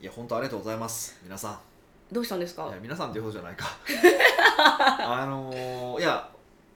いや本当ありがとうございます。皆さん。どうしたんですか？いや皆さんっていうことじゃないか。あのーいや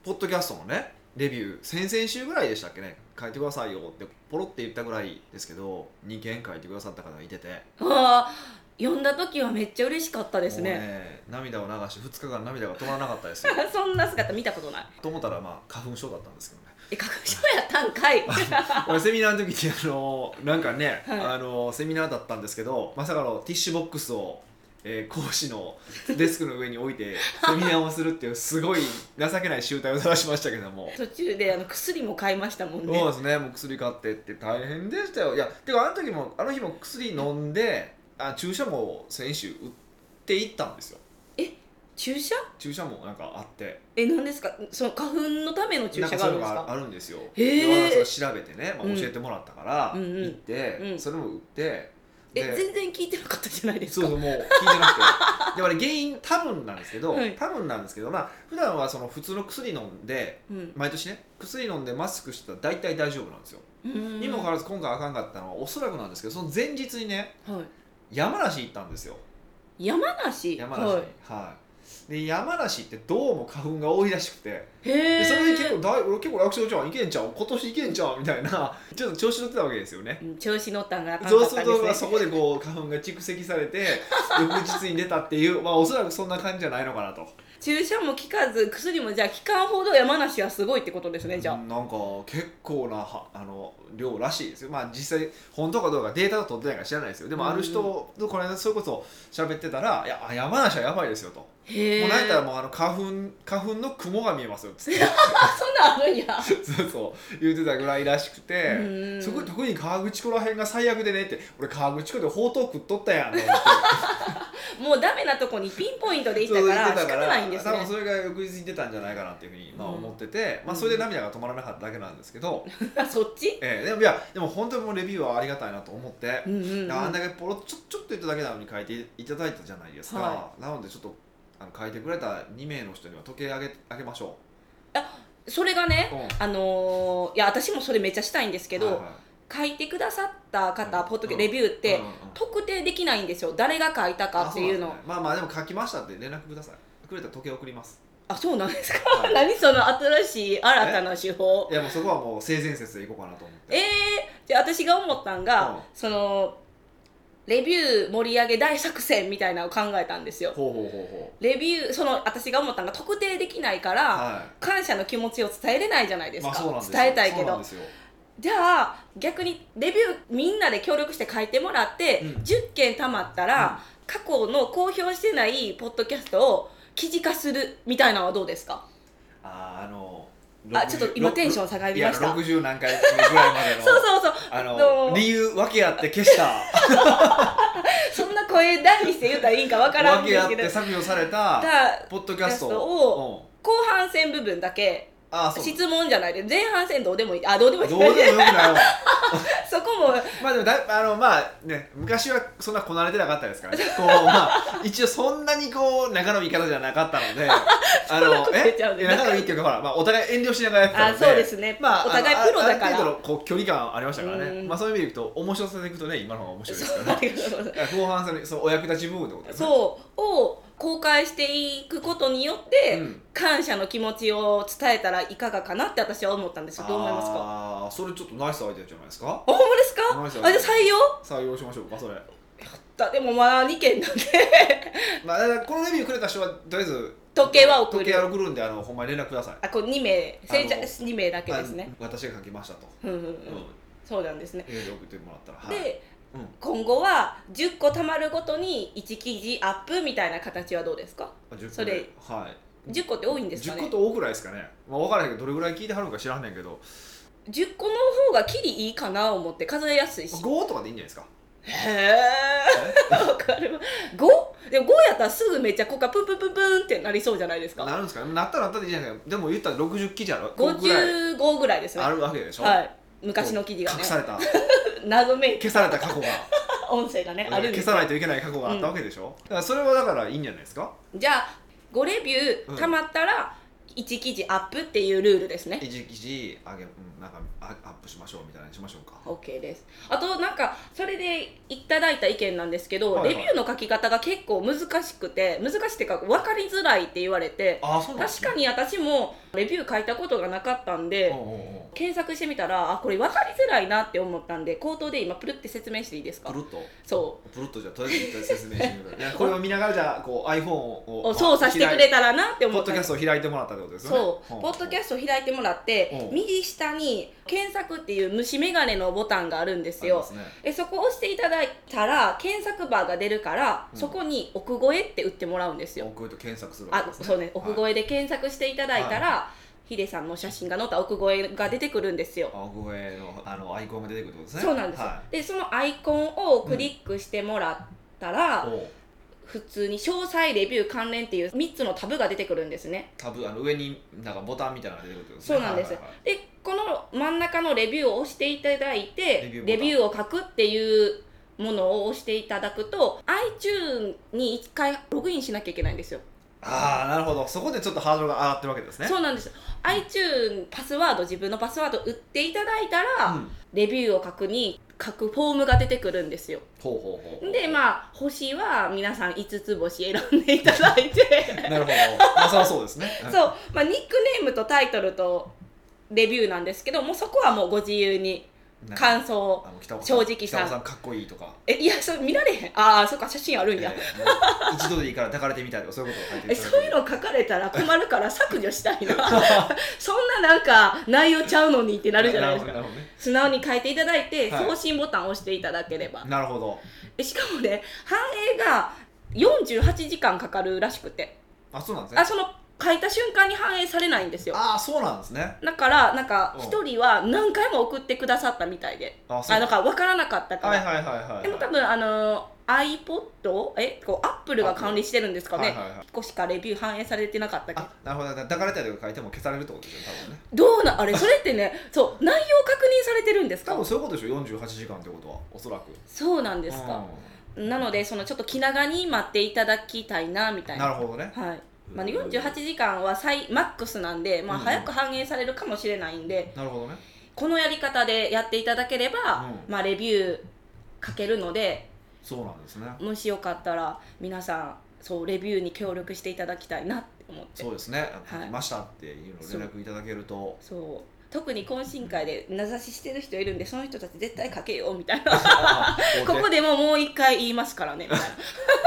ポッドキャストのねレビュー先々週ぐらいでしたっけね。書いてくださいよってポロって言ったぐらいですけど2件書いてくださった方がいてて。ああ読んだ時はめっちゃ嬉しかったですもうね涙を流し2日間涙が止まらなかったですよ。そんな姿見たことない。と思ったらまあ花粉症だったんですけどねえ花粉症やったんかい。俺セミナーの時にあのなんかね、はい。あのセミナーだったんですけどまさかのティッシュボックスを、えー講師の デスクの上に置いてセミナーをするっていうすごい情けない集大を探しましたけども。途中であの薬も買いましたもんね。そうですねもう薬買ってって大変でしたよ。いやてかあの時もあの日も薬飲んであ注射も先週打っていったんですよ注射？注射もなんかあって。え何ですか？その花粉のための注射があるんですか？あかるんですよ。調べてね、まあ、うん。教えてもらったから、行って、うん。それも打ってえで全然聞いてなかったじゃないですか。そうそうもう聞いてなくて。でもね原因多分なんですけど、はい。多分なんですけどまあ普段はその普通の薬飲んでうん。毎年ね薬飲んでマスクしてたら大体大丈夫なんですよ、うん。にもかかわらず今回あかんかったのはおそらくなんですけどその前日にねはい。山梨行ったんですよ。山梨？山梨に。ははい、で山梨ってどうも花粉が多いらしくて。でそれで結構大俺結構楽勝じゃんいけんちゃう今年いけんちゃうみたいな ちょっと調子乗ってたわけですよね。うん調子乗ったんがそうすると、そこでこう花粉が蓄積されて 翌日に出たっていう、まあ、おそらくそんな感じじゃないのかなと。注射も効かず薬もじゃあ効かんほど山梨はすごいってことですねじゃあ。うんなんか結構なはあの量らしいですよ。まあ実際本当かどうかデータを取ってないから知らないですよ。でもある人とこの間それこそ喋ってたら「いやあ山梨はやばいですよ」と「へえもうなんやったらもうあの花粉花粉の雲が見えますよ」っつって。あ そんなんあるんや。そうそう言ってたぐらいらしくてうん。そこ特に河口湖らへんが最悪でねって俺河口湖でほうとう食っとったやんと思って。もうダメなとこにピンポイントで行ったから仕言ってたから方ないんですね。多分それが翌日に出たんじゃないかなっていうふうにまあうん思ってて、まあ、それで涙が止まらなかっただけなんですけど、そっち？ええでもいやでも本当にもうレビューはありがたいなと思って、うんうん、うん、あんだけポロちょちょっと言っただけなのに書いていただいたじゃないですか、はなのでちょっとあの書いてくれた2名の人には時計あげあげましょそれがねう、うん。あのーいや私もそれめっちゃしたいんですけど、はいはい。書いてくださった方、うん。ポッドキャうんレビューって、うんうん特定できないんですよ。誰が書いたかっていうの。あそなんですね。まあまあでも書きましたって連絡ください。くれたら時計送ります。あそうなんですか、はい。何その新しい新たな手法？いやもうそこはもう性善説でいこうかなと思って。えー、じゃあ私が思ったんが、うん。そのレビュー盛り上げ大作戦みたいなのを考えたんですよ。レビューその私が思ったのが特定できないかうら、はい。感謝の気持ちを伝えれないじゃないですか、まあ伝えたいけど。じゃあ逆にレビューみんなで協力して書いてもらって、うん。10件たまったら、過去の公表してないポッドキャストを記事化するみたいなのはどうですか？あーあのあちょっと今テンション下がりました。いや60何回目ぐらいまでのそうそうそう。あの理由訳あって消した。そんな声大にして言うたらいいんかわからんん訳あって削除されただポッドキャストを、うん後半戦部分だけああそう質問じゃないで前半戦どうでもいい。あどうでもいい。どうでもよくないわ。そこも。まあでもだいあのまあね昔はそんなこなれてなかったですからね。こうまあ一応そんなにこう仲のいい方じゃなかったので あそんなこと言っちゃうね。え仲のいいっていうかほら、まあ、お互い遠慮しながらやってたのであそうですね。まあ、お互いプロだから。あある程度のこう距離感ありましたからね、うん。まあ、そういう意味でいくと面白さでいくとね今の方が面白いですからね。後半戦にそのお役立ち部分ってことですね。そう。を公開していくことによって、うん。感謝の気持ちを伝えたらいかがかなって私は思ったんですよ。どう思いますか？ああそれちょっとナイスアイデアじゃないですか？あほんまですか？あじゃあ採用採用しましょうかそれ。だでもまあ2件なんで。まあこのレビューくれた人はとりあえず時計は送る。時計は送るんであのほんまに連絡ください。あこれ2名。先着あの2名だけですね。あ私が書きましたと、うんうんうん。うん。そうなんですね。送ってもらったらはい。でうん今後は10個たまるごとに1記事アップみたいな形はどうですか？あ10個それ。ではい。10個って多いんですか10ね個と多くらいですかね、まあ、分からへんけどどれぐらい聞いてはるのか知らんねんけど。10個の方がキリいいかな思って数えやすいし。5とかでいいんじゃないですか？へえ？わかるわ。5? でも5やったらすぐめっちゃここからプンプンプンプンってなりそうじゃないですか？なるんですか？なったらなったでいいじゃないですか？でも言ったら60記事あるここぐらい。55ぐらいですね。あるわけでしょ、はい。昔の記事がね。隠された 謎めい消された過去が。音声がねあるんです。よ消さないといけない過去があったわけでしょ、だからそれはだからいいんじゃないですか？じゃあ5レビュうん。ーたまったら1記事アップっていうルールですね。一記事上げ、うん、なんかあアップしましょうみたいなにしましょうか。OK です。あとなんかそれでいただいた意見なんですけど、はいはい。レビューの書き方が結構難しくて難しいっていうか分かりづらいって言われてね。確かに私もレビュー書いたことがなかったんで、検索してみたらあこれ分かりづらいなって思ったんで口頭で今プルって説明していいですか？プルッと？そプルッとじゃあとりあえず説明してみこれを見ながらじゃあこう iPhone をうを操作してくれたらなって思ったポッドキャストを開いてもらったってことですよね。そう、ポッドキャストを開いてもらってう。ん右下に検索っていう虫眼鏡のボタンがあるんですよ。ありますね。えそこを押していただいたら検索バーが出るから、うん。そこに奥越えって打ってもらうんですよ。奥越えと検索するわあけですそうね。奥越ええで検索していただいたら、ヒデさんの写真が載った奥越えが出てくるんですよ。奥越えのあのアイコンが出てくるってことですね。そうなんですよ、はでそのアイコンをクリックしてもらったら、う普通に詳細レビュー関連っていう3つのタブが出てくるんですね。タブあの上になんかボタンみたいなのが出てくるね。そうなんです、はいはいはいでこの真ん中のレビューを押していただいてレビューを書くっていうものを押していただくと iTunes に1回ログインしなきゃいけないんですよ。ああなるほど。そこでちょっとハードルが上がってるわけですね。そうなんです。iTunes パスワード自分のパスワード打っていただいたら、うん。レビューを書くに書くフォームが出てくるんですよ。ほうほうほうでまあ星は皆さん5つ星選んでいただいて。なるほど。まあそそうですね。そう、まあ、ニックネームとタイトルとレビューなんですけどもうそこはもうご自由に感想正直さ。さんかっこいいとか。えいやそれ見られへん。ああそっか写真あるんや、えー一度でいいから抱かれてみたいとかそういうことを書いてえそういうの書かれたら困るから削除したいな。そんななんか内容ちゃうのにってなるじゃないですか。ね。素直に書いていただいて、はい。送信ボタンを押していただければ。なるほど。えしかもね反映が48時間かかるらしくて。あそうなんですね。あその書いた瞬間に反映されないんですよ。ああそうなんですね。だからなんかうん。一人は何回も送ってくださったみたいで。ああなんか分からなかったから、はいはいはいはいはい。でも多分あの iPod えこうアップルが管理してるんですかね、はいはいはい。1個しかレビュー反映されてなかったけど。あなるほど抱かれたりとか書いても消されるってことですよね多分ね。どうなあれそれってね そう内容確認されてるんですか？多分そういうことでしょ？48時間ってことはおそらく。そうなんですか、なのでそのちょっと気長に待っていただきたいなみたうんいな。なるほどね。はいまあ、48時間は最マックスなんで、まあ、うん。早く反映されるかもしれないんで、なるほどね。このやり方でやっていただければ、うん。まあ、レビュー書けるのでそうなんですね。もしよかったら皆さんそうレビューに協力していただきたいなって思って。そうですね。はい。ましたっていうのを連絡いただけると。そう特に懇親会で名指ししてる人いるんでその人たち絶対書けよみたいな。あ ここでももう一回言いますからね。みたい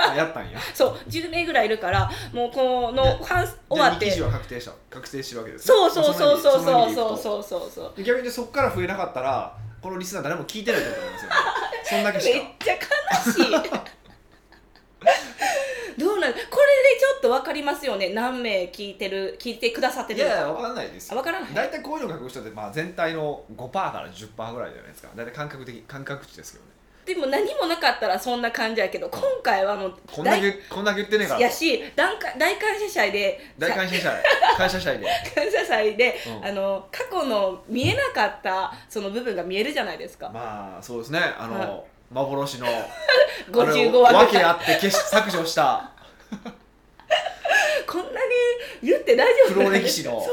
なあやったんや。そう10名ぐらいいるからもうこのでファン終終わって。記事は確定した確定してるわけですね。そうそうそうそうそうそううそうそう。そう逆にそこから増えなかったらこのリスナー誰も聞いてないとなんですよね。そんだけし めっちゃ悲しいどうなんこれでちょっと分かりますよね。何名聞いてる？聞いてくださってるいやいや分かんないですよ。あ分からない？大体こういうの書く人ってまあ全体の5%から10%ぐらいじゃないですか。大体感覚的感覚値ですけどね。でも何もなかったらそんな感じやけど今回はもうこんだけこんだけ言ってねえから。やし大感大感謝祭で大感謝祭。感謝祭で。感謝祭で、うん。あの過去の見えなかったその部分が見えるじゃないですか、まあそうですね。あの、は幻の55話ぐらいあって消し削除した。こんなに言って大丈夫黒歴史の。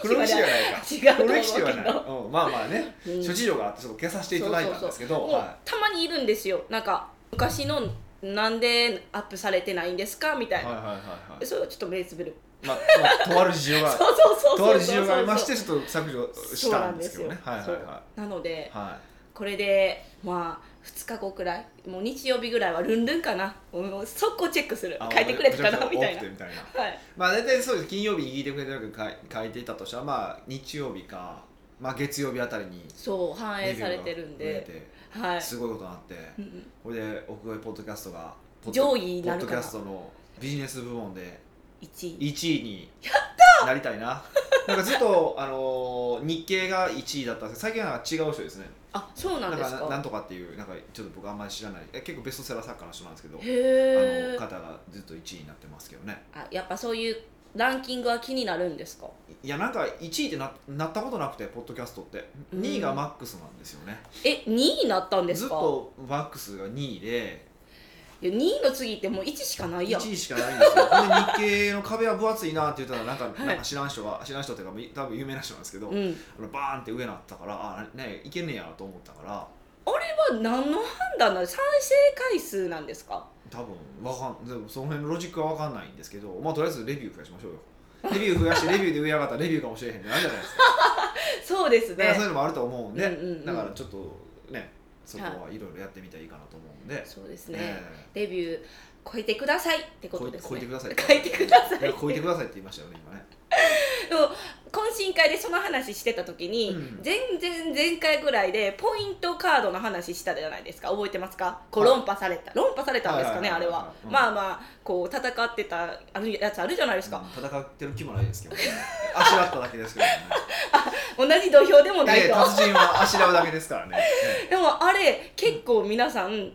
黒歴史じゃないか。黒歴史ではない、まあまあね、うん。諸事情があってちょっと消させていただいたんですけどはたまにいるんですよ。なんか昔のなんでアップされてないんですか？みたいな、いはいはいはいはい。それをちょっと目つぶる。まあととある事情が そうそうそうそうとある事情がありましてちょっと削除したんんですけどね。はいはいはなのでい。はこれでまあ2日後くらいもう日曜日ぐらいはルンルンかな。もう速攻チェックする。いあ書いてくれたかなみたいな。はい。まあ大体そうです。金曜日に聞いてくれてるか書いていたとしたらまあ日曜日かまあ月曜日あたりにそう反映されてるんで。はい。すごいことになって。うんうん。これで奥越ポッドキャストがポッド上位になるポッドキャストのビジネス部門で1位。1位になりたいな。なんかずっと、あのー日経が1位だったんですけど最近は違う人ですね。あそうなんですか？なんかななんとかっていうなんかちょっと僕あんまり知らない。え結構ベストセラー作家の人なんですけどあへえの方がずっと1位になってますけどね。あやっぱそういうランキングは気になるんですか？いやなんか1位ってななったことなくてポッドキャストって。うん。2位がマックスなんですよね、え2位になったんですか？ずっとマックスが2位でいや2位の次ってもう1しかないやん。1位しかないんですよ。ほんで日経の壁は分厚いなって言ったらなんか,、い。なんか知らん人が知らん人っていうか多分有名な人なんですけど、うん。あのバーンって上になったからあねいけんねやと思ったから。あれは何の判断なの？再生回数なんですか？多分わかんでもその辺のロジックは分かんないんですけどまあとりあえずレビュー増やしましょうよ。レビュー増やして レビューで上上がったらレビューかもしれへんってなるじゃないですか。そうですね。そういうのもあると思うんで、うんうんうん。だからちょっとねそこはいろいろやってみたらいいかなと思うんで、そうですね、えデビュー超えてくださいってことですね。超えてください。超えてください。超えてくださいって言いましたよね今ね。でも懇親会でその話してた時に、うん。全然前回ぐらいでポイントカードの話したじゃないですか。覚えてますか？こう論破された。論破されたんですかねはいはいはいはい。あれは、うん。まあまあこう戦ってたあるやつあるじゃないですか、うん。戦ってる気もないですけどね。あしらっただけですけどね 同じ土俵でもないと達人はあしらうだけですからね。でもあれ結構皆さん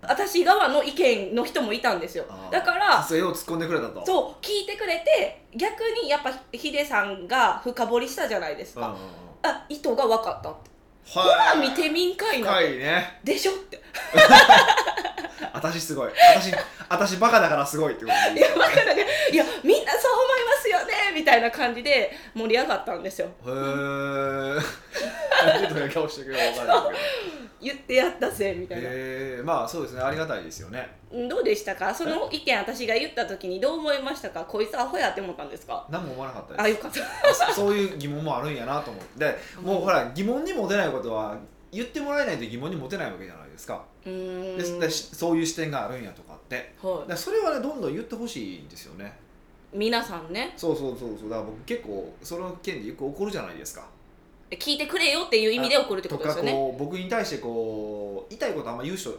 私側の意見の人もいたんですよ。だからさすがよう突っ込んでくれたと。そう聞いてくれて逆にやっぱヒデさんが深掘りしたじゃないですか、あ意図が分かったって。ほはら見てみんかいなね。でしょって 私すごい。私私バカだからすごいってこといや分かんないいやみんなそう思いますよねみたいな感じで盛り上がったんですよ。へー。ちょっとね顔してくれるか分かんない 言ってやったぜみたいな、けどへー。まあそうですねありがたいですよね。うんどうでしたか？その意見私が言った時にどう思いましたか？こいつアホやって思ったんですか？何も思わなかったです。あよかった。そそういう疑問もあるんやなと思って。でもうほら疑問に持てないことは言ってもらえないと疑問に持てないわけじゃないですか。でそういう視点があるんやとかって。はでそれはねどんどん言ってほしいんですよね。い、皆さんね。そうそうそうそう。だから僕結構その件でよく怒るじゃないですか。聞いてくれよっていう意味で怒るってこととですよね。かこう僕に対してこう痛いことあんま言う人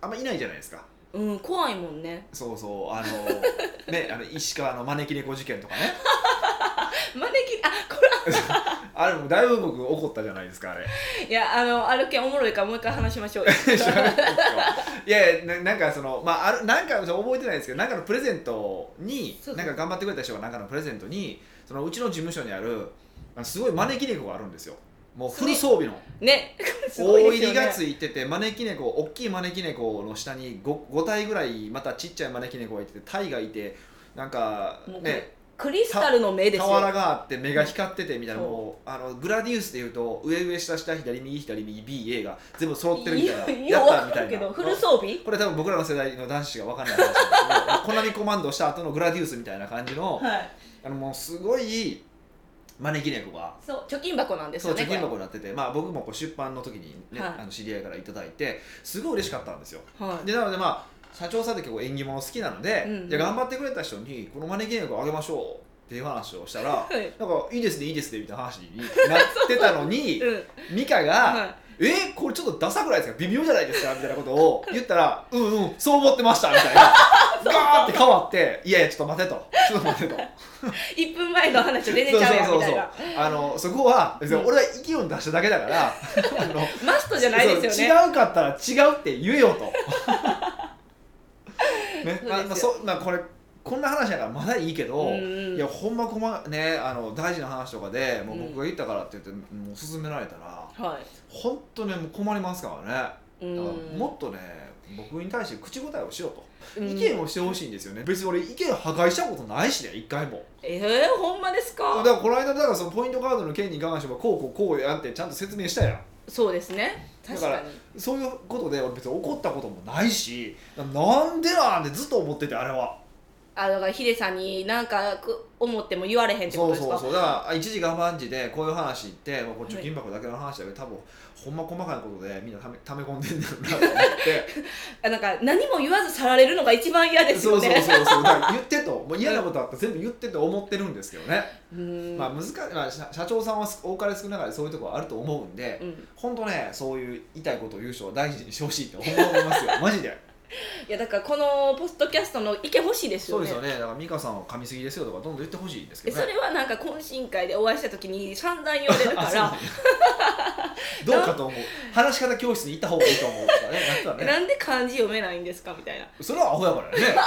あんまいないじゃないですか。うん怖いもんね。そうそう。あの ねあの石川の招き猫事件とかね。招きあこれ あれもだいぶ僕怒ったじゃないですかあれ。いやあのある件おもろいからもう一回話しましょうよ。いやいやななんかそのまああるなんか覚えてないですけどなんかのプレゼントになんか頑張ってくれた人がなんかのプレゼントにそのうちの事務所にあるあのすごい招き猫があるんですよ。もうフル装備の。ね。大入りがついてて招き猫大きい招き猫の下に 5, 5体ぐらいまたちっちゃい招き猫がいててタイがいてなんかねクリスタルの目ですよ。俵があって目が光っててみたいなそう。もうあのグラディウスでいうと上上下下左右左右 BA が全部揃ってるみたいないややったみたいな。フル装備？これ多分僕らの世代の男子が分かんない話なんですけどコナミコマンドした後のグラディウスみたいな感じのはい。あのもうすごい招き猫が。そう貯金箱なんですそう貯金箱になってて、まあ、僕もこう出版の時に、ねはい。あの知り合いからいただいてすごい嬉しかったんですよ。れはい。でなのでまあ社長さんって結構縁起物好きなので、うんじゃあ頑張ってくれた人にこの招き猫をあげましょうっていう話をしたら、はい。なんかいいですねいいですねみたいな話になってたのに うんミカが、はえこれちょっとダサくないですか？微妙じゃないですか？みたいなことを言ったら うんうんそう思ってましたみたいな。ガーって変わっていやいやちょっと待てと。ちょっと待てと。い1分前の話と全然ちゃうやんみたいな。あのそこは別に俺は意見を出しただけだからあのマストじゃないですよね。違うかったら違うって言えよと ねまあまあそまあこれこんな話だからまだいいけど、うんいやほんまこまねあの大事な話とかでもう僕が言ったからって言って、もう勧められたらはい。本当ねもう困りますからね。うだからんもっとね僕に対して口答えをしろと、うん。意見をしてほしいんですよね。別に俺意見破壊したことないしね一回も。えー、ほんまですだかからこの間だからそのポイントカードの件に関してはこうこうこうやってちゃんと説明したやんそうですね。だから確かに。そういうことで俺別に怒ったこともないしなんでなんてずっと思っててあれはあだからヒデさんになんかく思っても言われへんってこそうとですか？そうそうだから一時我慢時でこういう話言って、まあ、こ金箱だけの話だけど多分ほんま細かいことでみんなため溜め込んでんだろうなと思って。あなんか何も言わず去られるのが一番嫌ですそうそうよねそうそう。だから言ってと。もう嫌なことあったら全部言ってと思ってるんですけどね、うん。まあ難しい、まあ、社社長さんは多かれ少なかれそういうところあると思うんで、うん。本当ねそういう痛いことを言う人を大事にしてほしいって思いますよ。マジで いやだからこのポストキャストの意見欲しいですよね。そうですよね。だから美香さんは噛みすぎですよとかどんどん言ってほしいんですけえどね。それはなんか懇親会でお会いした時に散々言われるから。どうかと思う。話し方教室に行った方がいいと思う。とかねなったらね。なんで漢字読めないんですかみたいな。それはアホやからね。だか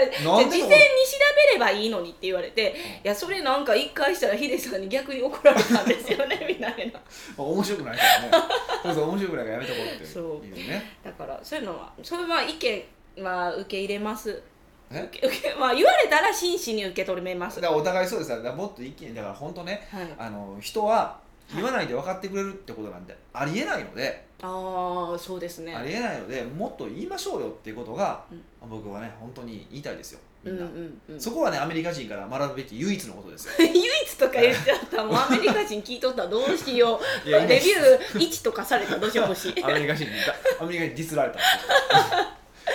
らじゃあなんで事前に調べればいいのにって言われていやそれなんか一回したらヒデさんに逆に怒られたんですよね。みたいなまあ面白くないからね。そうそう面白くないからやめとこうってそういう。ねだからそういうのはそれは意見まあ受け入れます。え？受け受けまあ言われたら真摯に受け止めます。だからお互いそうですよ。だからもっと一気にだから本当ねはい。あの人は言わないで分かってくれるってことなんてありえないので、ああそうですね。ありえないのでもっと言いましょうよっていうことが、うん。僕はね本当に言いたいですよみんな、うんうんうん。そこはねアメリカ人から学ぶべき唯一のことですよ。唯一とか言っちゃった。らもうアメリカ人聞いとったらどうしよう。レビュー1とかされたらどうしようもし。アメリカ人にアメリカにディスられた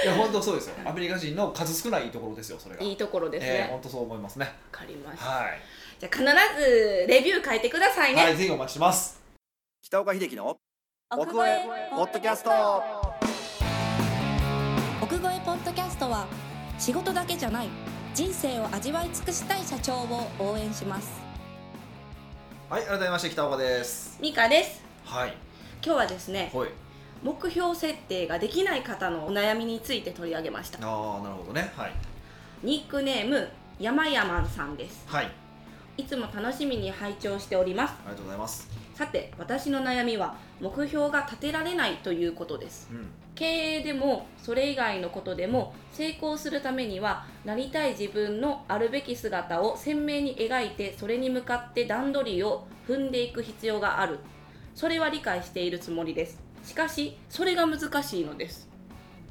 いや本当そうですよ。アメリカ人の数少ないところですよそれが。いいところですえーね本当そう思いますね。わ、かりました。はい。じゃあ必ずレビュー書いてくださいね、はい、ぜひお待ちしてます。北岡秀樹の奥越えポッドキャスト。奥越えポッドキャストは仕事だけじゃない人生を味わい尽くしたい社長を応援します。はい、改めまして北岡です。ミカです。はい、今日はですねはい。目標設定ができない方のお悩みについて取り上げました。ああ、なるほどね。はい。ニックネーム山山さんです。はい、あいつも楽しみに拝聴しております。りがとうございます。さて私の悩みは目標が立てられないということです。うん、経営でもそれ以外のことでも成功するためにはなりたい自分のあるべき姿を鮮明に描いてそれに向かって段取りを踏んでいく必要がある。それは理解しているつもりですしかしそれが難しいのです。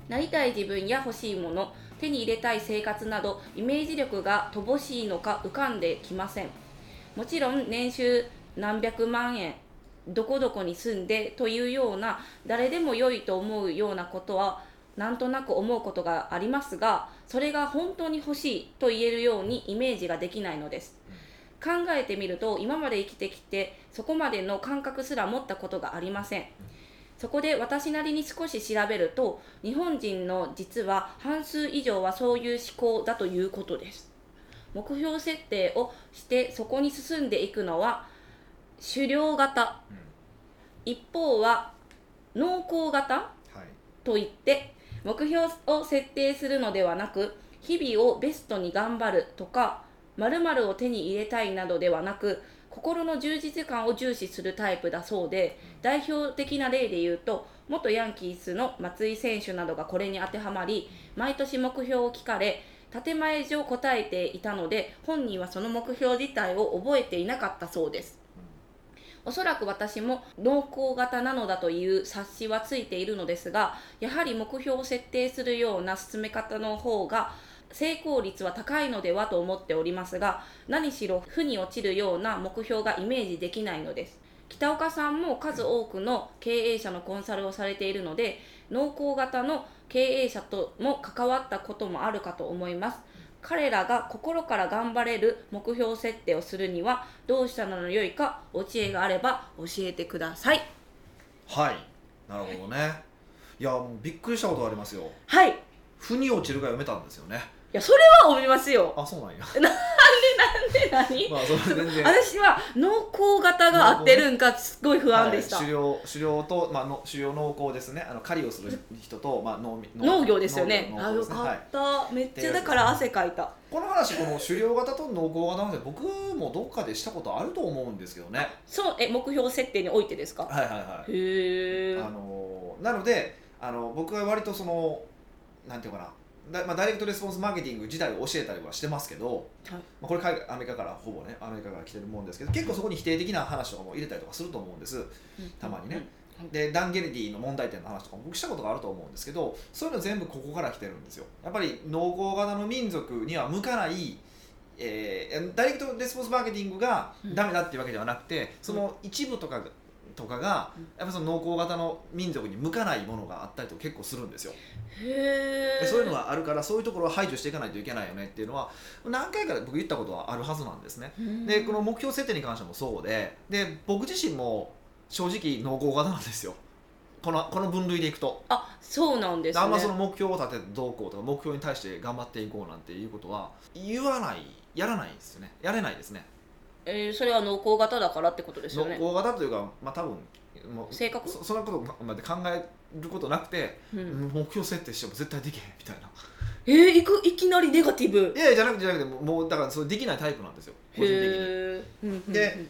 なりたい自分や欲しいもの手に入れたい生活などイメージ力が乏しいのか浮かんできません。もちろん年収何百万円どこどこに住んでというような誰でも良いと思うようなことはなんとなく思うことがありますがそれが本当に欲しいと言えるようにイメージができないのです。考えてみると今まで生きてきてそこまでの感覚すら持ったことがありません。そこで私なりに少し調べると日本人の実は半数以上はそういう思考だということです。目標設定をしてそこに進んでいくのは狩猟型。うん、一方は農耕型はい。といって目標を設定するのではなく日々をベストに頑張るとか〇〇を手に入れたいなどではなく心の充実感を重視するタイプだそうで代表的な例で言うと元ヤンキースの松井選手などがこれに当てはまり毎年目標を聞かれ建前上答えていたので本人はその目標自体を覚えていなかったそうです。おそらく私も農耕型なのだという察しはついているのですがやはり目標を設定するような進め方の方が成功率は高いのではと思っておりますが何しろ負に落ちるような目標がイメージできないのです北岡さんも数多くの経営者のコンサルをされているので農耕型の経営者とも関わったこともあるかと思います彼らが心から頑張れる目標設定をするにはどうしたらよいかお知恵があれば教えてくださいはい。なるほどね。いや、もうびっくりしたことがありますよ。はいい腑に落ちるが読めたんですよね。やそれは思いますよ。あ、そうなんや。で何？まあ、それ全然。私は農耕型が合ってるんかすごい不安でした、はい、狩猟狩猟と、まあ、の狩猟農耕ですね。あの狩りをする人と、まあ、農農業ですよね。あよ農耕ですね。はいかった、めっちゃだから汗かいた。この話この狩猟型と農耕型の話僕もどっかでしたことあると思うんですけどね。そうえ目標設定においてですか？はいはいはい。へえあのなのであの僕は割とそのなんていうかなだ、まあ、ダイレクトレスポンスマーケティング自体を教えたりはしてますけど、まあ、これ海外アメリカからほぼねアメリカから来てるもんですけど結構そこに否定的な話とかも入れたりとかすると思うんです。たまにね、でダン・ゲネディの問題点の話とかも僕したことがあると思うんですけどそういうの全部ここから来てるんですよ。やっぱり農耕型の民族には向かない、えーダイレクトレスポンスマーケティングがダメだっていうわけではなくて、その一部とかとかがうんやっぱその農耕型の民族に向かないものがあったりとか結構するんですよ。へそういうのがあるからそういうところを排除していかないといけないよねっていうのは何回か僕言ったことはあるはずなんですね。でこの目標設定に関してもそうでで僕自身も正直農耕型なんですよ。このこの分類でいくと、あそうなんですね。あんまその目標を立ててどうこうとか目標に対して頑張っていこうなんていうことは言わないやらないですよね。やれないですねえーそれは農耕型だからってことですよね。農耕型というかまあ多分もう性格？そそんなことまで考えることなくて、うん。目標設定しても絶対できへんみたいな。えー、いくいきなりネガティブ。いやいやじゃなくてじゃなくてもうだからそれできないタイプなんですよ。個人的に。うん。で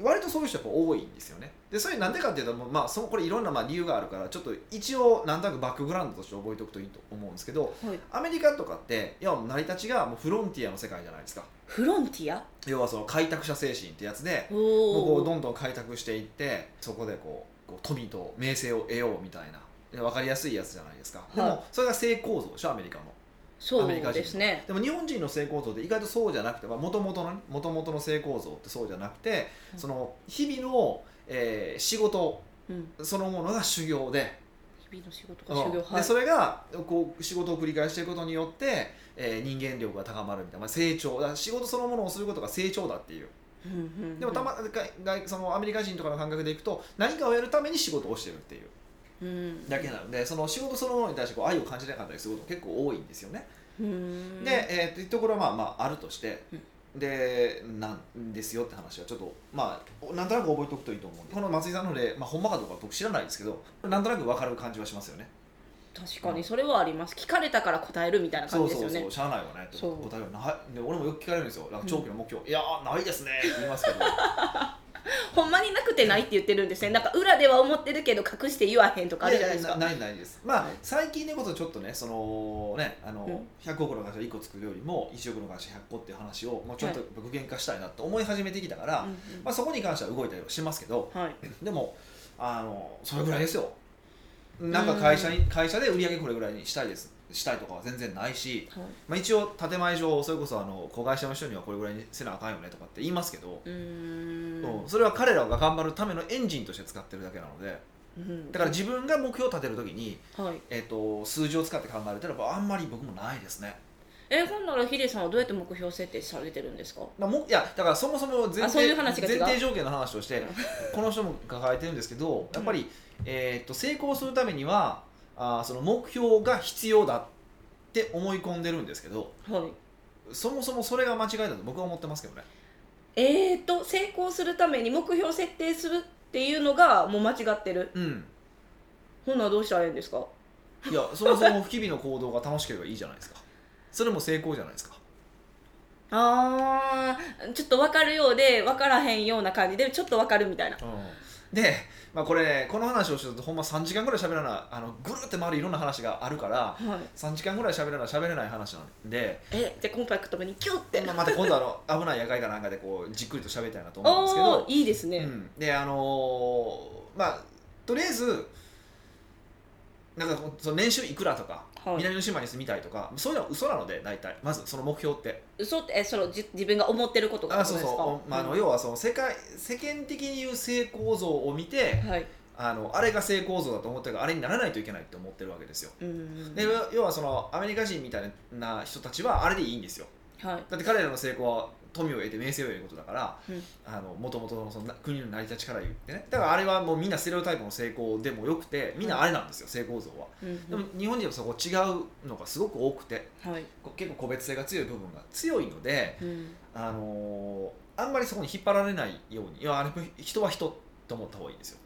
割とそういう人やっぱ多いんですよね。ででそれなんでかっていうと、まあ、そのこれいろんなまあ理由があるからちょっと一応なんとなくバックグラウンドとして覚えておくといいと思うんですけどはい。アメリカとかって要は成り立ちがもうフロンティアの世界じゃないですか。フロンティア？要はその開拓者精神ってやつでおもうこうおどんどん開拓していってそこでこうこう富と名声を得ようみたいな。で分かりやすいやつじゃないですか、ではい。もそれが性構造でしょアメリカのアメリカ人。ですねでも日本人の性構造って意外とそうじゃなくてもともとの元々の性構造ってそうじゃなくて、うん。その日々の、えー仕事うん。そのものが修行で,、日々の仕事か修行。うん。ではい。それがこう仕事を繰り返していくことによって、えー人間力が高まるみたいな、まあ、成長。だ仕事そのものをすることが成長だっていう。うんうんうん。でもたまががそのアメリカ人とかの感覚でいくと何かをやるために仕事をしてるっていう。うんだけなのでその仕事そのものに対してこう愛を感じなかったりすること結構多いんですよね。うん。で、えー、というところはまあまああるとして、うん。でなんですよって話はちょっとまあなんとなく覚えておくといいと思うんでこの松井さんの例、まあ、ほんまかどうか僕知らないですけどなんとなく分かる感じはしますよね。確かにそれはあります。聞かれたから答えるみたいな感そうじですよね。そうそうしゃあないわね。答えはな。い。で俺もよく聞かれるんですよ。なんか長期の目標、いやーないですねって言いますけどほんまになくてないって言ってるんですね。なんか裏では思ってるけど隠して言わへんとかあるじゃないですか。やないないです。まあ、はい。最近でこそちょっとねそのねあの、うん。100億の会社1個作るよりも1億の会社100個っていう話をもうちょっと具現化したいなと思い始めてきたから、うんうん。まあ、そこに関しては動いたりはしますけどはい。でもあのそれぐらいですよ。なんか会社に会社で売り上げこれぐらいにしたいですしたいとかは全然ないし、はい。まあ、一応建前上それこそあの子会社の人にはこれぐらいにせなあかんよねとかって言いますけど、うーん。うんそれは彼らが頑張るためのエンジンとして使ってるだけなのでうん。だから自分が目標を立てるときに、はい。えっと数字を使って考えるとやっぱあんまり僕もないですね。えほんならヒデさんはどうやって目標設定されてるんですか？まあ、もいやだからそもそも前提うう前提条件の話として この人も抱えてるんですけどやっぱり、えー、と成功するためにはあーその目標が必要だって思い込んでるんですけどはい。そもそもそれが間違いだと僕は思ってますけどね。えーと成功するために目標設定するっていうのがもう間違ってる。うん。ほんならどうしたらいいんですか？いやそもそも日々の行動が楽しければいいじゃないですか。それも成功じゃないですか。あーちょっと分かるようで分からへんような感じでちょっと分かるみたいなで、まあ、これねこの話をするとほんま3時間ぐらい喋らなあのぐるって回るいろんな話があるからはい。3時間ぐらい喋らな喋れない話なんで、えじゃあコンパクトにキュッて。まあ、また今度あの 危ない夜会かなんかでこうじっくりと喋りたいなと思うんですけおど。おいいですね、うん、であのーまあとりあえずなんかその年収いくらとか、はい。南の島に住みたいとかそういうのは嘘なので大体。まずその目標って。嘘ってえそのじ自分が思ってることがあそうそう、おまあ、あのうん。要はその世界世間的に言う性構造を見てはい。あのあれが性構造だと思ってるからあれにならないといけないって思ってるわけですよ。うんで要はそのアメリカ人みたいな人たちはあれでいいんですよ。はい。だって彼らの成功は富を得て名声を得ることだからうん。もともとのその国の成り立ちから言ってね。だからあれはもうみんなステレオタイプの成功でもよくてみんなあれなんですよ、性構造は。うんでも日本人はそこ違うのがすごく多くてはい。こ結構個別性が強い部分が強いので、うん。あのーあんまりそこに引っ張られないようにいやあれ人は人と思った方がいいんですよ。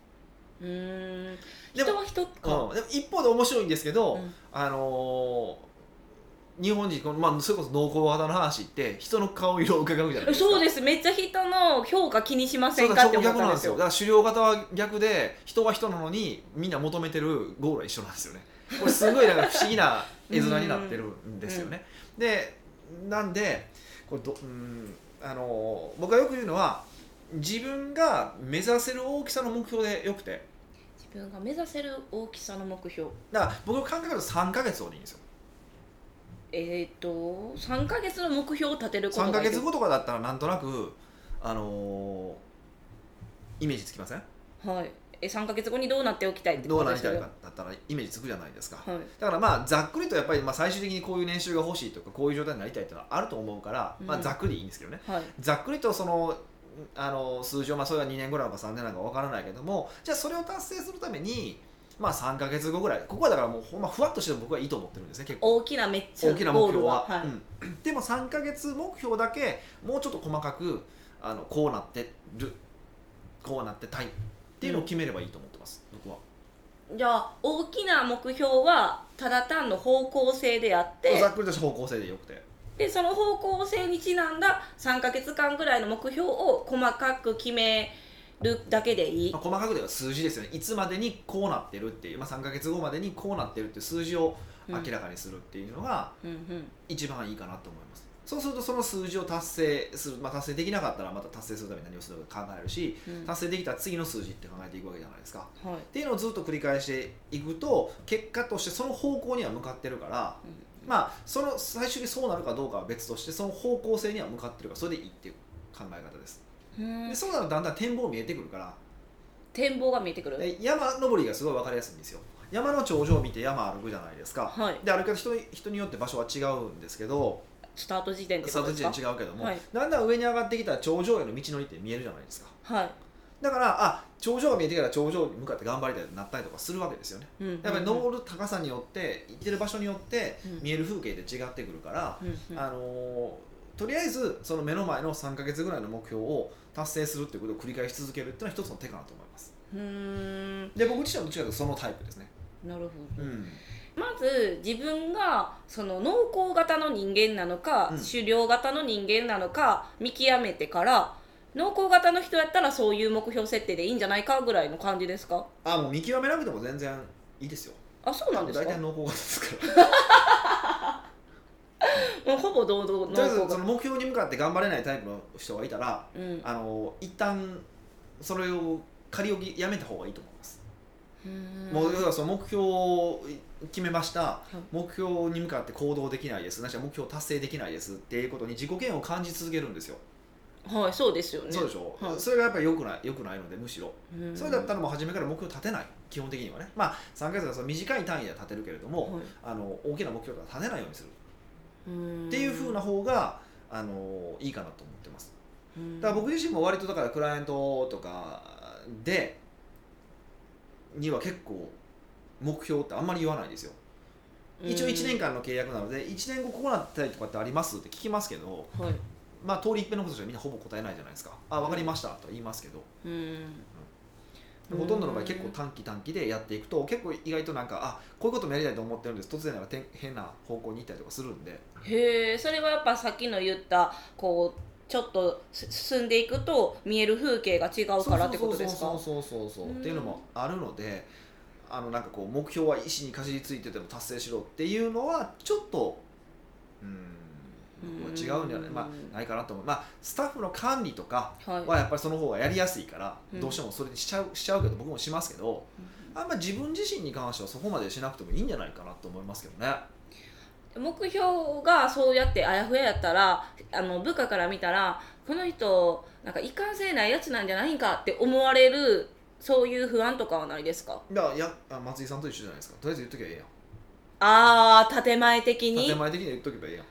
うーん。でも人は人か、うん、でも一方で面白いんですけど、うん。あのー日本人この、まあ、それこそ濃厚型の話って人の顔色を伺うじゃないですか。そうです。めっちゃ人の評価気にしませんだかって思ったんですよ。だから狩猟型は逆で人は人なのにみんな求めてるゴールは一緒なんですよね。これすごいなんか不思議な絵面になってるんですよね。でなんでこれどうんあの僕がよく言うのは自分が目指せる大きさの目標でよくて。自分が目指せる大きさの目標。だから僕の感覚だと3か月でいいんですよえっ、と3か月の目標を立てること3がか月後とかだったらなんとなくあのイメージつきません？はい。え3か月後にどうなっておきたいってどうなりたいかだったらイメージつくじゃないですか。はい。だからまあざっくりとやっぱりまあ最終的にこういう年収が欲しいとかこういう状態になりたいっていうのはあると思うから、まあうん。ざっくりでいいんですけどね。はい。ざっくりとそのあの数字をまあそれが2年ぐらいなのか3年なのか分からないけどもじゃあそれを達成するためにまあ3か月後ぐらい。ここはだからもうほんまふわっとして僕はいいと思ってるんですね結構。大きなめっちゃ大きな目標は。はい。うん、でも3か月目標だけもうちょっと細かくあのこうなってるこうなってたいっていうのを決めればいいと思ってます、僕は。じゃあ大きな目標はただ単の方向性であってざっくりとした方向性でよくて。でその方向性にちなんだ3か月間ぐらいの目標を細かく決めるだけでいい。まあ、細かく言えば数字ですよね。いつまでにこうなってるっていう、まあ、3か月後までにこうなってるっていう数字を明らかにするっていうのがうんうん。一番いいかなと思います。そうするとその数字を達成する、まあ、達成できなかったらまた達成するために何をするか考えるしうん。達成できたら次の数字って考えていくわけじゃないですか。はい。っていうのをずっと繰り返していくと結果としてその方向には向かってるからまあその最終にそうなるかどうかは別としてその方向性には向かってるからそれでいいっていう考え方です。うんでそうなるとだんだん展望見えてくるから。展望が見えてくる？で山登りがすごい分かりやすいんですよ。山の頂上を見て山歩くじゃないですか。はい。で歩き方人人によって場所は違うんですけどスタート時点ってスタートことですか？地点違うけども、はい。だんだん上に上がってきたら頂上への道のりって見えるじゃないですか。はい。だからあ頂上が見えてから頂上に向かって頑張りたいってなったりとかするわけですよね。うんやっぱり登る高さによって行ってる場所によってうん。見える風景って違ってくるから、うんうん。あのーとりあえずその目の前の3か月ぐらいの目標を達成するっていうことを繰り返し続けるっていうのは一つの手かなと思います。うーん。で僕自身はどっちかというとそのタイプですね。なるほど、うん。まず自分がその濃厚型の人間なのか、うん。狩猟型の人間なのか見極めてから濃厚型の人やったらそういう目標設定でいいんじゃないかぐらいの感じですか？あもう見極めなくても全然いいですよ。あそうなんですか？大体濃厚型ですから もうほぼ堂々濃とりあえずその目標に向かって頑張れないタイプの人がいたらうん。あの一旦それを仮置きやめた方がいいと思います、うん。もう要はその目標を決めました、い。目標に向かって行動できないです。なしは目標を達成できないです。っていうことに自己嫌悪を感じ続けるんですよ、はいそうですよね。そうでしょ、はい。それがやっぱり良くない良くないのでむしろ、うん。それだったらもう初めから目標立てない。基本的にはね。まあ3ヶ月はその短い単位では立てるけれども、はい。あの大きな目標とか立てないようにする。うんっていう風な方があのいいかなと思ってます。うん。だから僕自身も割とだからクライアントとかでには結構目標ってあんまり言わないですよ。一応1年間の契約なので1年後こうなったりとかってありますって聞きますけどうんはい。まあ通り一遍のことじゃみんなほぼ答えないじゃないですか。あ分かりましたとは言いますけど。うんほとんどの場合結構短期短期でやっていくと結構意外となんかあこういうこともやりたいと思ってるんです。突然なんか変な方向に行ったりとかするんで。へえそれはやっぱさっきの言ったこうちょっとす進んでいくと見える風景が違うからってことですか？そうそうそうそう。そううん。っていうのもあるのであのなんかこう目標は意志にかじりついてても達成しろっていうのはちょっとうんうん違うんじゃない,、まあ、ないかなと思う。まあスタッフの管理とかはやっぱりその方がやりやすいから、うんどうしてもそれにしちゃうしちゃうけど僕もしますけどあんま自分自身に関してはそこまでしなくてもいいんじゃないかなと思いますけどね。目標がそうやってあやふややったらあの部下から見たらこの人なんか一貫性ないやつなんじゃないんかって思われるそういう不安とかはないですか？だからやあ松井さんと一緒じゃないですか。とりあえず言っときゃええやん。ああ建前的に？建前的に言っとけばええやん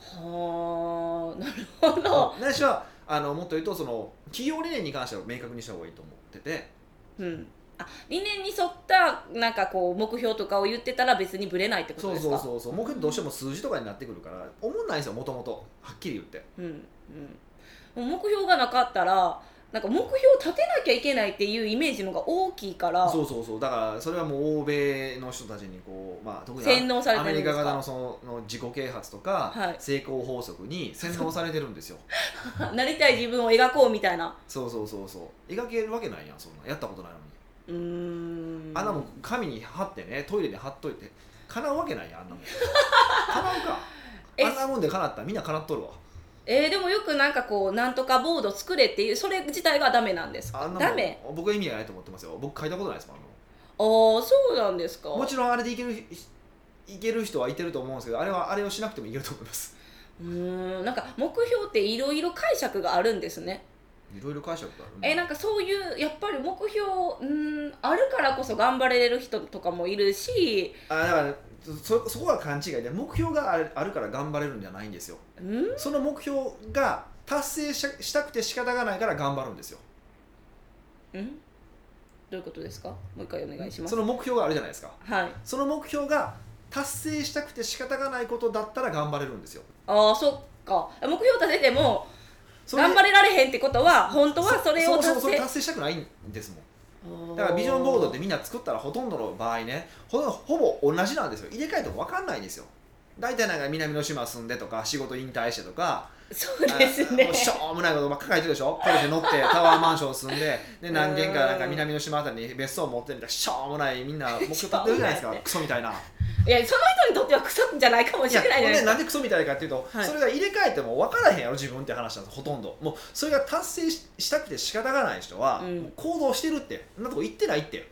はあなるほど、ないしはあのもっと言うとその企業理念に関しては明確にした方がいいと思ってて。うん、あ理念に沿ったなんかこう目標とかを言ってたら別にぶれないってことですか？そうそうそう目標どうしても数字とかになってくるから思んないんですよもともとはっきり言って。うんうん、目標がなかったらなんか目標を立てなきゃいけないっていうイメージの方が大きいからそうそうそう。だからそれはもう欧米の人たちにこう、まあ、特に洗脳されアてるんですか？メリカ型のそのの自己啓発とか、はい。成功法則に洗脳されてるんですよ。なりたい自分を描こうみたいな。そうそうそうそう。描けるわけないやんそんな。やったことないのに、うーん。あんなもん紙に貼ってねトイレに貼っといて。叶うわけないやんあんなもん。叶うか。えあんなもんで叶った。らみんな叶っとるわえーでもよくなんかこうなんとかボード作れっていうそれ自体がダメなんですか？ダメ？僕は意味がないと思ってますよ。僕書いたことないですもんあああそうなんですか。もちろんあれでいけるいける人はいてると思うんですけどあれはあれをしなくてもいけると思います。うーんなんか目標っていろいろ解釈があるんですね。いろいろ解釈があるえなんかそういうやっぱり目標うんあるからこそ頑張れる人とかもいるしあだからそそこは勘違いで目標があるあるから頑張れるんじゃないんですよ。うん？その目標が達成ししたくて仕方がないから頑張るんですよ。うん？どういうことですか？もう一回お願いします。その目標があるじゃないですか。はい。その目標が達成したくて仕方がないことだったら頑張れるんですよ。ああそっか。目標立てても頑張れられへんってことは本当はそれを達成したくないんですもんだからビジョンボードってみんな作ったらほとんどの場合ねほほぼ同じなんですよ。入れ替えても分かんないんですよ。大体なんか南の島住んでとか仕事引退してとかそうですね。あもうしょうもないことばっか書いてるでしょ？コレで乗ってタワーマンション住んでで何軒かなんか南の島あたりに別荘持ってるみたいなしょうもないみんな目標立ってるじゃないですか、クソみたいな。いやその人にとってはクソじゃないかもしれないじゃないですか。ほんでなんでクソみたいかっていうと、はい。それが入れ替えても分からへんやろ自分って話なんですほとんど。もうそれが達成ししたくて仕方がない人は、うん。行動してるってそんなとこ行ってないって。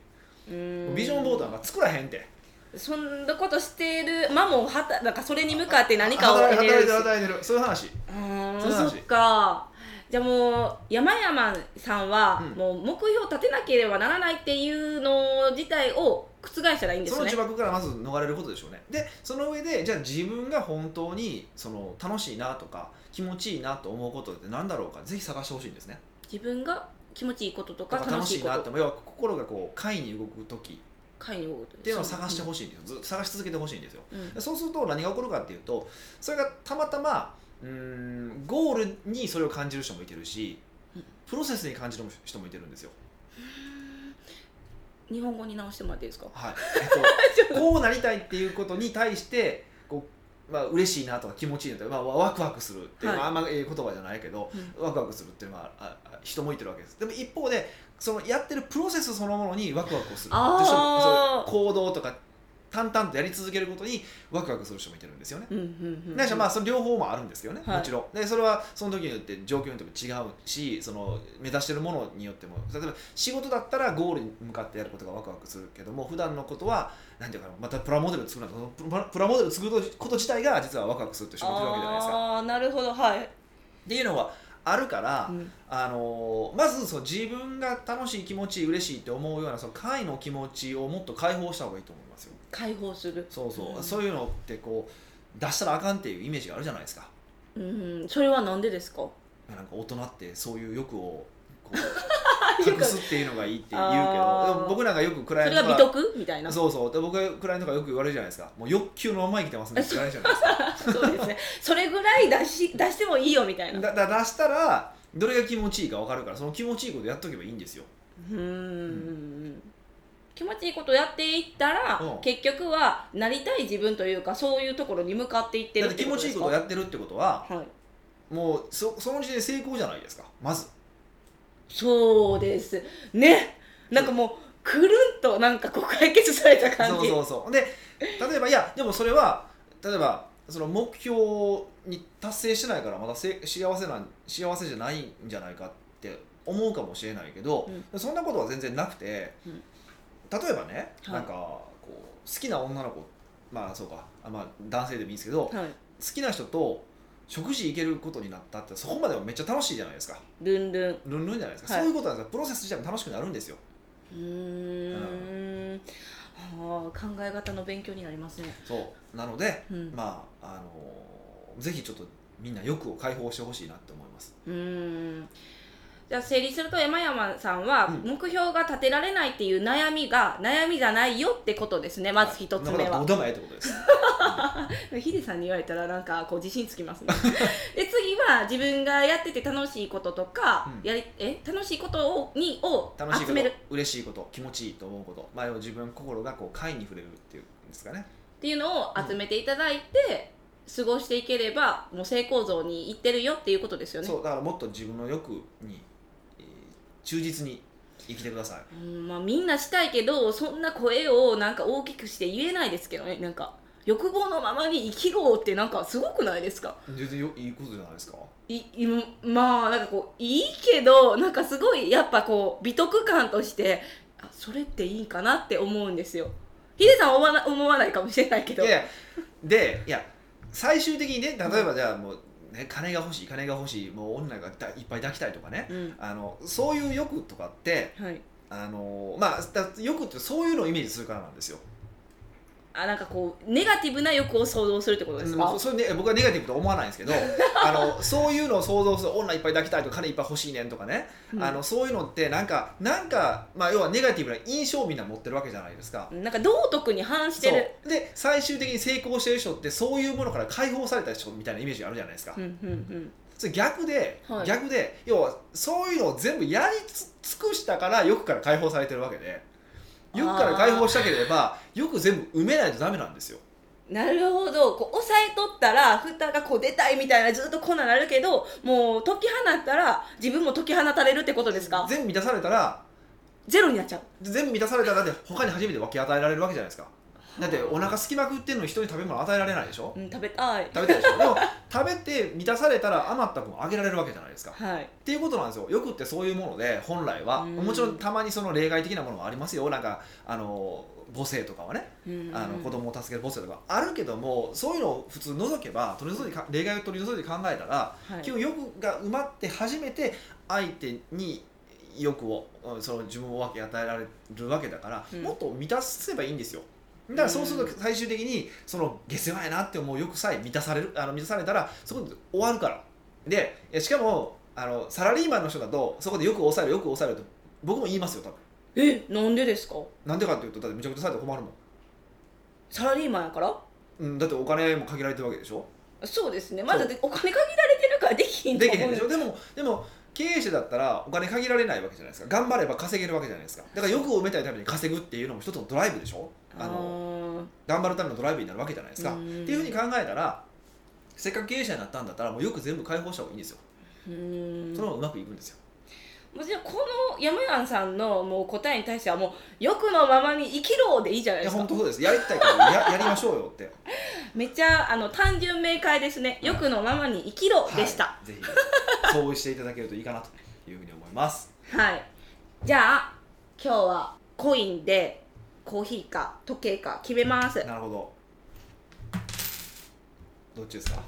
ビジョンボードなんか作らへんってそんなことしてる間もはたなんかそれに向かって何かを働いてる働いてるそういう話。うーんそっか。じゃあもう山々さんはうん。もう目標を立てなければならないっていうの自体を覆したらいいんですね。その呪縛からまず逃れることでしょうね。でその上でじゃあ自分が本当にその楽しいなとか気持ちいいなと思うことって何だろうかぜひ探してほしいんですね。自分が気持ちいいこととか楽しいなって要は心がこう快に動く時会に動くっていうのを探してほしいんですよ、ずっと探し続けてほしいんですよ。うん。でそうすると何が起こるかっていうとそれがたまたまうーんゴールにそれを感じる人もいてるしうん。プロセスに感じる人もいてるんですよ。日本語に直してもらっていいですか？はい、えっと、こうなりたいっていうことに対してこう、まあ嬉しいなとか気持ちいいなとか、まあ、ワクワクするっていう、はい。まあ、あんまええ言葉じゃないけど、ワクワクするっていうのはああ人もいてるわけです。でも一方でそのやってるプロセスそのものにワクワクをする。行動とか淡々とやり続けることにワクワクする人もいてるんですよね。うんうんうんまあその両方もあるんですけどね、はい。もちろん。でそれはその時によって状況によっても違うしその目指してるものによっても例えば仕事だったらゴールに向かってやることがワクワクするけども普段のことは何ていうかなまたプラモデル作るなプラモデル作ること自体が実はワクワクするって人もいてるわけじゃないですか。ああなるほどはい、っていうのはあるから、うん。あのーまずそう自分が楽しい気持ちいい嬉しいって思うようなその快の気持ちをもっと解放した方がいいと思いますよ。解放する。そうそう、うん。そういうのってこう出したらあかんっていうイメージがあるじゃないですか。うん。それはなんでですか？なんか大人ってそういう欲をこう 隠すっていうのがいいって言うけど僕なんかよくクライそれアントがが美徳？みたいな。そそうそう。で僕がクライアントがよく言われるじゃないですか。もう欲求のまま生きてますねって言われるじゃないですか。うですね。それぐらい出し 出してもいいよみたいな。だだ出したらどれが気持ちいいか分かるからその気持ちいいことやっとけばいいんですよ。うーん。気持ちいいことやっていったら、うん。結局はなりたい自分というかそういうところに向かっていってるだっ気持ちいいことやってるってことははい。もうそその時点で成功じゃないですか。まずそうです。ね。なんかもうくるんとなんかこう解決された感じ。そうそうそう。で例えばいやでもそれは例えばその目標に達成してないからまだせ幸せなん幸せじゃないんじゃないかって思うかもしれないけど、そんなことは全然なくて、うん。例えばね、はい。なんかこう好きな女の子まあそうか。あまあ男性でもいいですけど、好はい。きな人と食事行けることになったってそこまではめっちゃ楽しいじゃないですか。ルンルン。ルンルンじゃないですか、はい。そういうことなんですよ。プロセス自体も楽しくなるんですよ。うーん。はあ考え方の勉強になりますね。そう。なので、うん。まああのぜひちょっとみんな欲を解放してほしいなって思います。うーんじゃあ整理すると山々さんはうん。目標が立てられないっていう悩みが悩みじゃないよってことですね。まず一つ目は。どうでもええってことです ヒデさんに言われたらなんかこう自信つきますね。で次は自分がやってて楽しいこととか、うん。やりえ楽しいことをにを楽しいこと集める。っ嬉しいこと気持ちいいと思うこと。前を自分心がこう快に触れるっていうんですかね。ていうのを集めていただいて、過ごしていければもう成功像にいってるよっていうことですよね。そうだからもっと自分の欲に、えー忠実に生きてください。うんまあ、みんなしたいけどそんな声をなんか大きくして言えないですけどね。なんか欲望のままに生きろってなんかすごくないですか？全然よいいことじゃないですか。いいまあなんかこういいけどなんかすごいやっぱこう美徳感としてあそれっていいかなって思うんですよ。ヒデさんは思わな思わないかもしれないけど。いやでいや最終的にね例えばじゃあもう、ね、金が欲しい金が欲しいもう女がだいっぱい抱きたいとかね。うん。あのそういう欲とかってはい。あのまあだ欲ってそういうのをイメージするからなんですよあなんかこうネガティブな欲を想像するってことですか、うんそれね、僕はネガティブとは思わないんですけど あのそういうのを想像する女いっぱい抱きたいとか金いっぱい欲しいねんとかね、うん。あのそういうのってなんかなんか、まあ、要はネガティブな印象をみんな持ってるわけじゃないですか。なんか道徳に反してる。で最終的に成功してる人ってそういうものから解放された人みたいなイメージがあるじゃないですか。うんうんうん。それ逆で、はい。逆で要はそういうのを全部やりつ尽くしたから欲から解放されてるわけで欲から解放したければ欲全部埋めないとダメなんですよ。なるほど。こう押さえとったら蓋がこう出たいみたいなずっとこんなんなるけどもう解き放ったら自分も解き放たれるってことですか？全部満たされたらゼロになっちゃう。全部満たされたらだって他に初めて分け与えられるわけじゃないですかだってお腹空きまくってんのに人に食べ物与えられないでしょ？うん食べたい。食べたいでしょ？でも食べて満たされたら余った分あげられるわけじゃないですか。はい。っていうことなんですよ。欲ってそういうもので本来は。うん。もちろんたまにその例外的なものもありますよ。なんかあの母性とかはね。うん。あの子供を助ける母性とか。あるけどもそういうのを普通除けば取り除いてか例外を取り除いて考えたらはい。基本欲が埋まって初めて相手に欲をうんその自分を分け与えられるわけだから、うん。もっと満たせばいいんですよだからそうすると最終的にその下世話やなって思う欲さえ満たされるあの満たされたらそこで終わるから。でしかもあのサラリーマンの人だとそこでよく抑えるよく抑えると僕も言いますよ多分。えなんでですか？なんでかっていうとだってめちゃくちゃされて困るもん、サラリーマンやから？うん、だってお金も限られてるわけでしょ。そうですね。まだお金限られてるからできひんとできへんでしょ。でもでも経営者だったらお金限られないわけじゃないですか。頑張れば稼げるわけじゃないですか。だから欲を埋めたいために稼ぐっていうのも一つのドライブでしょあの頑張るためのドライブになるわけじゃないですか。うん。っていうふうに考えたらせっかく経営者になったんだったらもうよく全部解放した方がいいんですよ。そのうまくいくんですよ。もちろんこの山やさんのもう答えに対してはもう欲のままに生きろでいいじゃないですか。本当そうです。やりたいからや やりましょうよって。めっちゃあの単純明快ですね。欲のままに生きろでした。はい。ぜひ。そうしていただけるといいかなというふうに思います。はい、じゃあ今日はコインでコーヒーか時計か決めます。なるほど。どっちですか？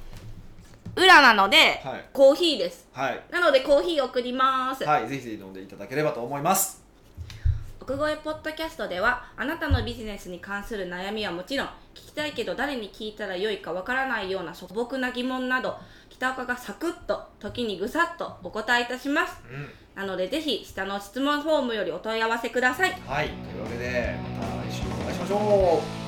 裏なので、はい。コーヒーです。はい。なのでコーヒー送ります、はい。ぜひぜひ飲んでいただければと思います。奥越えポッドキャストではあなたのビジネスに関する悩みはもちろん聞きたいけど誰に聞いたらよいかわからないような素朴な疑問など北岡がサクッと時にぐさっとお答えいたします。うんなのでぜひ下の質問フォームよりお問い合わせください。はい。というわけでまた来週お会いしましょう。